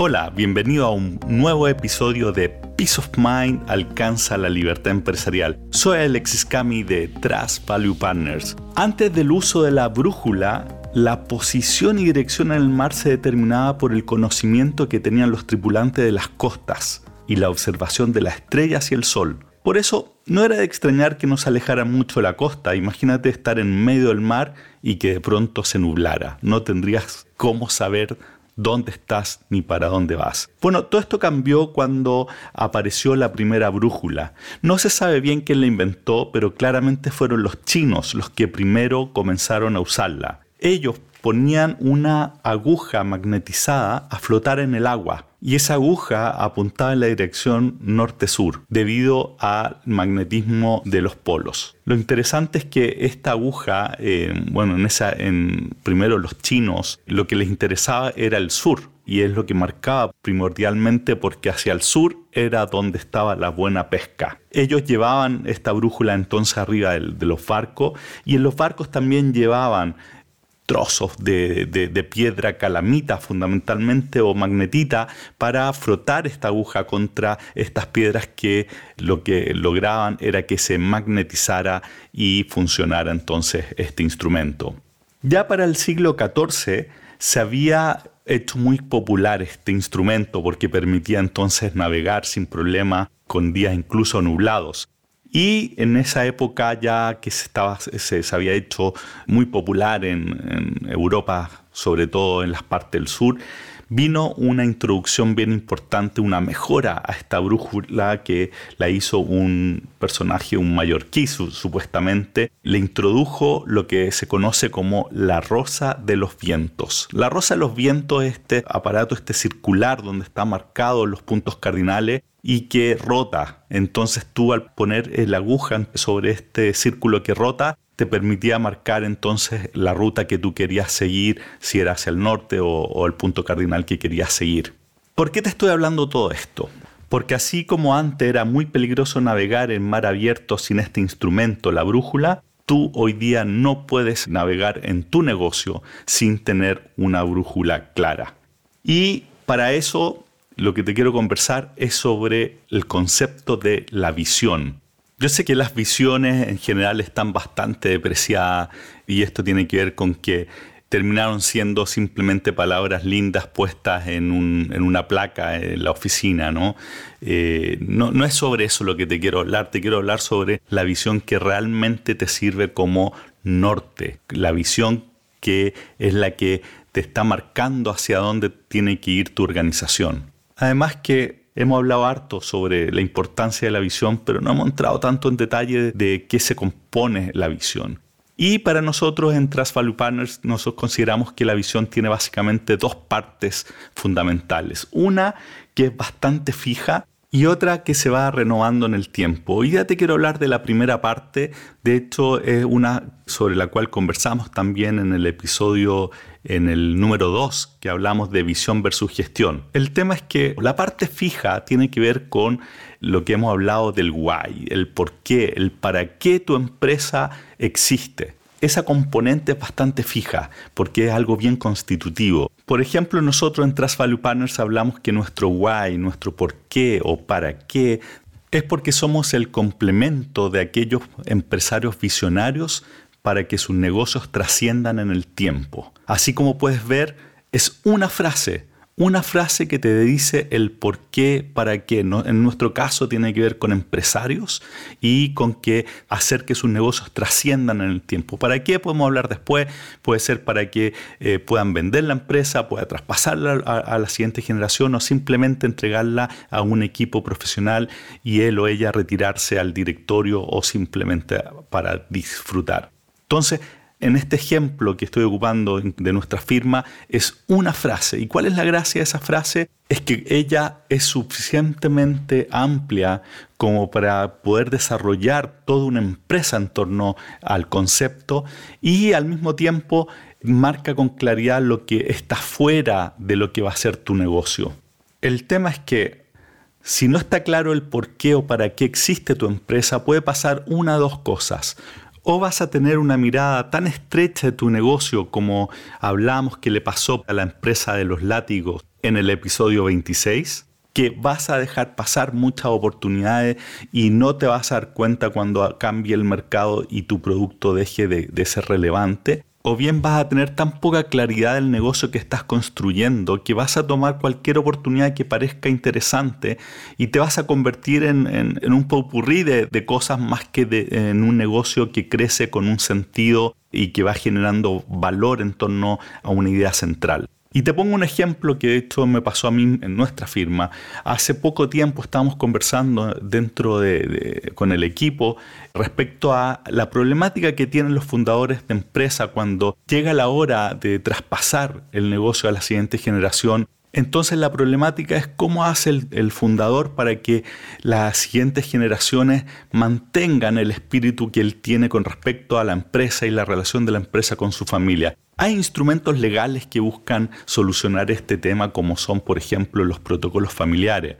Hola, bienvenido a un nuevo episodio de Peace of Mind alcanza la libertad empresarial. Soy Alexis Cami de Trust Value Partners. Antes del uso de la brújula, la posición y dirección en el mar se determinaba por el conocimiento que tenían los tripulantes de las costas y la observación de las estrellas y el sol. Por eso, no era de extrañar que nos alejara mucho la costa. Imagínate estar en medio del mar y que de pronto se nublara. No tendrías cómo saber dónde estás ni para dónde vas. Bueno, todo esto cambió cuando apareció la primera brújula. No se sabe bien quién la inventó, pero claramente fueron los chinos los que primero comenzaron a usarla. Ellos ponían una aguja magnetizada a flotar en el agua y esa aguja apuntaba en la dirección norte-sur debido al magnetismo de los polos. Lo interesante es que esta aguja, eh, bueno, en esa, en primero los chinos, lo que les interesaba era el sur y es lo que marcaba primordialmente porque hacia el sur era donde estaba la buena pesca. Ellos llevaban esta brújula entonces arriba de los barcos y en los barcos también llevaban trozos de, piedra calamita fundamentalmente o magnetita para frotar esta aguja contra estas piedras que lo que lograban era que se magnetizara y funcionara entonces este instrumento. Ya para el siglo XIV se había hecho muy popular este instrumento porque permitía entonces navegar sin problema con días incluso nublados. Y en esa época ya que se, había hecho muy popular en, en Europa, sobre todo en las partes del sur, vino una introducción bien importante, una mejora a esta brújula que la hizo un personaje, un mallorquí supuestamente, le introdujo lo que se conoce como la rosa de los vientos. La rosa de los vientos es este aparato, este circular donde están marcados los puntos cardinales y que rota. Entonces tú al poner la aguja sobre este círculo que rota, te permitía marcar entonces la ruta que tú querías seguir, si era hacia el norte o, el punto cardinal que querías seguir. ¿Por qué te estoy hablando todo esto? Porque así como antes era muy peligroso navegar en mar abierto sin este instrumento, la brújula, tú hoy día no puedes navegar en tu negocio sin tener una brújula clara. Y para eso lo que te quiero conversar es sobre el concepto de la visión. Yo sé que las visiones en general están bastante depreciadas y esto tiene que ver con que terminaron siendo simplemente palabras lindas puestas en, una placa en la oficina, ¿no? Eh, ¿no? No es sobre eso lo que te quiero hablar, te quiero hablar sobre la visión que realmente te sirve como norte, la visión que es la que te está marcando hacia dónde tiene que ir tu organización. Además que Hemos hablado harto sobre la importancia de la visión, pero no hemos entrado tanto en detalle de qué se compone la visión. Y para nosotros en Trust Value Partners, nosotros consideramos que la visión tiene básicamente dos partes fundamentales. Una que es bastante fija y otra que se va renovando en el tiempo. Hoy ya te quiero hablar de la primera parte, de hecho es una sobre la cual conversamos también en el episodio en el número 2 que hablamos de visión versus gestión. El tema es que la parte fija tiene que ver con lo que hemos hablado del why, el por qué, el para qué tu empresa existe. Esa componente es bastante fija porque es algo bien constitutivo. Por ejemplo, nosotros en Trust Value Partners hablamos que nuestro why, nuestro por qué o para qué es porque somos el complemento de aquellos empresarios visionarios para que sus negocios trasciendan en el tiempo. Así como puedes ver, es una frase, una frase que te dice el por qué, para qué. En nuestro caso tiene que ver con empresarios y con que hacer que sus negocios trasciendan en el tiempo. ¿Para qué podemos hablar después? Puede ser para que eh, puedan vender la empresa, pueda traspasarla a, la siguiente generación o simplemente entregarla a un equipo profesional y él o ella retirarse al directorio o simplemente para disfrutar. Entonces, en este ejemplo que estoy ocupando de nuestra firma es una frase. ¿Y cuál es la gracia de esa frase? Es que ella es suficientemente amplia como para poder desarrollar toda una empresa en torno al concepto y al mismo tiempo marca con claridad lo que está fuera de lo que va a ser tu negocio. El tema es que si no está claro el por qué o para qué existe tu empresa, puede pasar una o dos cosas o vas a tener una mirada tan estrecha de tu negocio como hablamos que le pasó a la empresa de los látigos en el episodio 26, que vas a dejar pasar muchas oportunidades y no te vas a dar cuenta cuando cambie el mercado y tu producto deje de, de ser relevante o bien vas a tener tan poca claridad del negocio que estás construyendo que vas a tomar cualquier oportunidad que parezca interesante y te vas a convertir en, un popurrí de, de, cosas más que en un negocio que crece con un sentido y que va generando valor en torno a una idea central. Y te pongo un ejemplo que de hecho me pasó a mí en nuestra firma. Hace poco tiempo estábamos conversando dentro de, con el equipo respecto a la problemática que tienen los fundadores de empresa cuando llega la hora de traspasar el negocio a la siguiente generación entonces la problemática es cómo hace el, fundador para que las siguientes generaciones mantengan el espíritu que él tiene con respecto a la empresa y la relación de la empresa con su familia. Hay instrumentos legales que buscan solucionar este tema como son, por ejemplo, los protocolos familiares,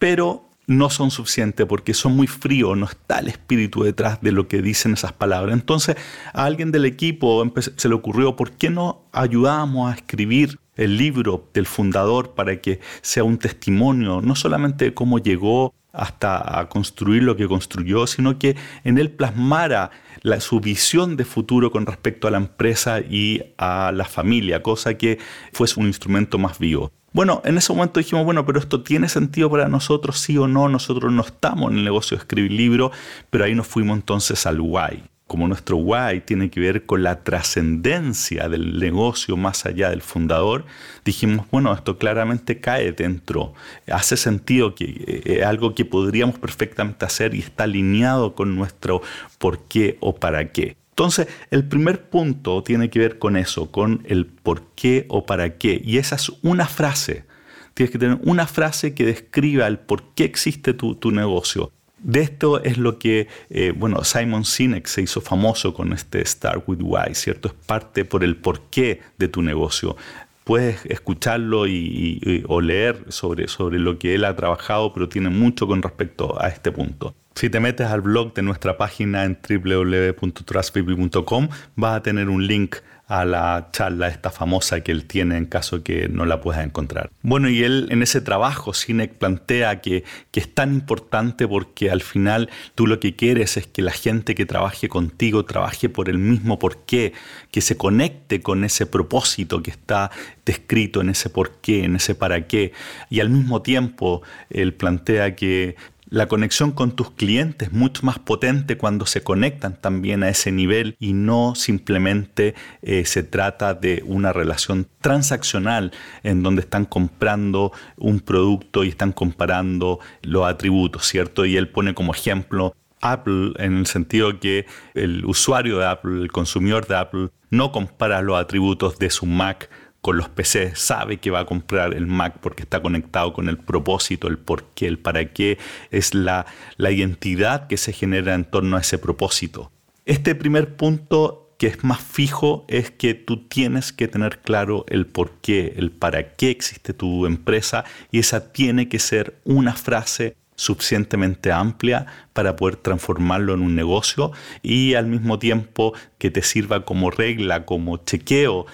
pero no son suficientes porque son muy fríos, no está el espíritu detrás de lo que dicen esas palabras. Entonces a alguien del equipo se le ocurrió, ¿por qué no ayudamos a escribir el libro del fundador para que sea un testimonio, no solamente de cómo llegó hasta a construir lo que construyó, sino que en él plasmara la, su visión de futuro con respecto a la empresa y a la familia, cosa que fuese un instrumento más vivo. Bueno, en ese momento dijimos, bueno, pero esto tiene sentido para nosotros, sí o no, nosotros no estamos en el negocio de escribir libros, pero ahí nos fuimos entonces al why como nuestro why tiene que ver con la trascendencia del negocio más allá del fundador, dijimos, bueno, esto claramente cae dentro, hace sentido que es eh, algo que podríamos perfectamente hacer y está alineado con nuestro por qué o para qué. Entonces, el primer punto tiene que ver con eso, con el por qué o para qué. Y esa es una frase. Tienes que tener una frase que describa el por qué existe tu, tu negocio. De esto es lo que, eh, bueno, Simon Sinek se hizo famoso con este Start with Why, ¿cierto? Es parte por el porqué de tu negocio. Puedes escucharlo y, o leer sobre, sobre lo que él ha trabajado, pero tiene mucho con respecto a este punto. Si te metes al blog de nuestra página en www.trustbaby.com vas a tener un link a la charla esta famosa que él tiene en caso que no la puedas encontrar. Bueno, y él en ese trabajo, Sinek plantea que, que es tan importante porque al final tú lo que quieres es que la gente que trabaje contigo trabaje por el mismo porqué, que se conecte con ese propósito que está descrito en ese porqué, en ese para qué. Y al mismo tiempo, él plantea que la conexión con tus clientes es mucho más potente cuando se conectan también a ese nivel y no simplemente eh, se trata de una relación transaccional en donde están comprando un producto y están comparando los atributos, ¿cierto? Y él pone como ejemplo Apple en el sentido que el usuario de Apple, el consumidor de Apple, no compara los atributos de su Mac con los PC, sabe que va a comprar el Mac porque está conectado con el propósito, el por qué, el para qué, es la, la identidad que se genera en torno a ese propósito. Este primer punto que es más fijo es que tú tienes que tener claro el por qué, el para qué existe tu empresa y esa tiene que ser una frase suficientemente amplia para poder transformarlo en un negocio y al mismo tiempo que te sirva como regla, como chequeo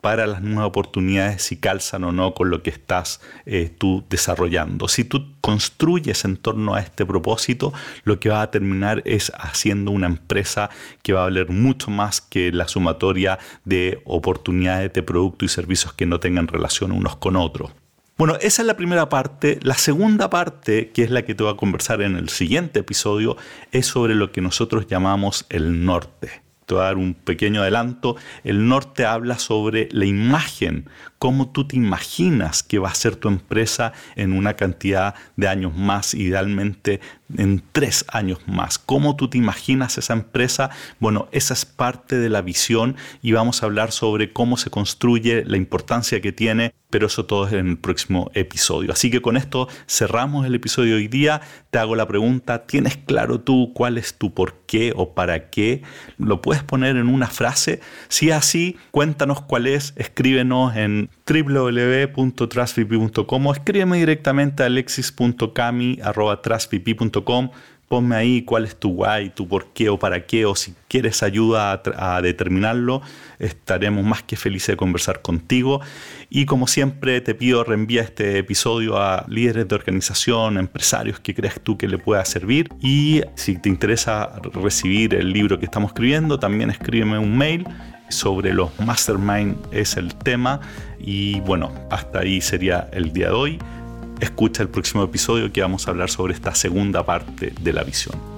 para las nuevas oportunidades si calzan o no con lo que estás eh, tú desarrollando. Si tú construyes en torno a este propósito, lo que va a terminar es haciendo una empresa que va a valer mucho más que la sumatoria de oportunidades de productos y servicios que no tengan relación unos con otros. Bueno, esa es la primera parte. La segunda parte, que es la que te voy a conversar en el siguiente episodio, es sobre lo que nosotros llamamos el norte te voy a dar un pequeño adelanto, el norte habla sobre la imagen, cómo tú te imaginas que va a ser tu empresa en una cantidad de años más, idealmente en tres años más. ¿Cómo tú te imaginas esa empresa? Bueno, esa es parte de la visión y vamos a hablar sobre cómo se construye, la importancia que tiene, pero eso todo es en el próximo episodio. Así que con esto cerramos el episodio de hoy día. Te hago la pregunta, ¿tienes claro tú cuál es tu por qué o para qué? ¿Lo puedes poner en una frase? Si es así, cuéntanos cuál es, escríbenos en www.trasvp.com o escríbeme directamente a ponme ahí cuál es tu why, tu por qué o para qué, o si quieres ayuda a, determinarlo, estaremos más que felices de conversar contigo. Y como siempre, te pido reenvía este episodio a líderes de organización, empresarios que creas tú que le pueda servir. Y si te interesa recibir el libro que estamos escribiendo, también escríbeme un mail sobre los mastermind es el tema. Y bueno, hasta ahí sería el día de hoy escucha el próximo episodio que vamos a hablar sobre esta segunda parte de la visión.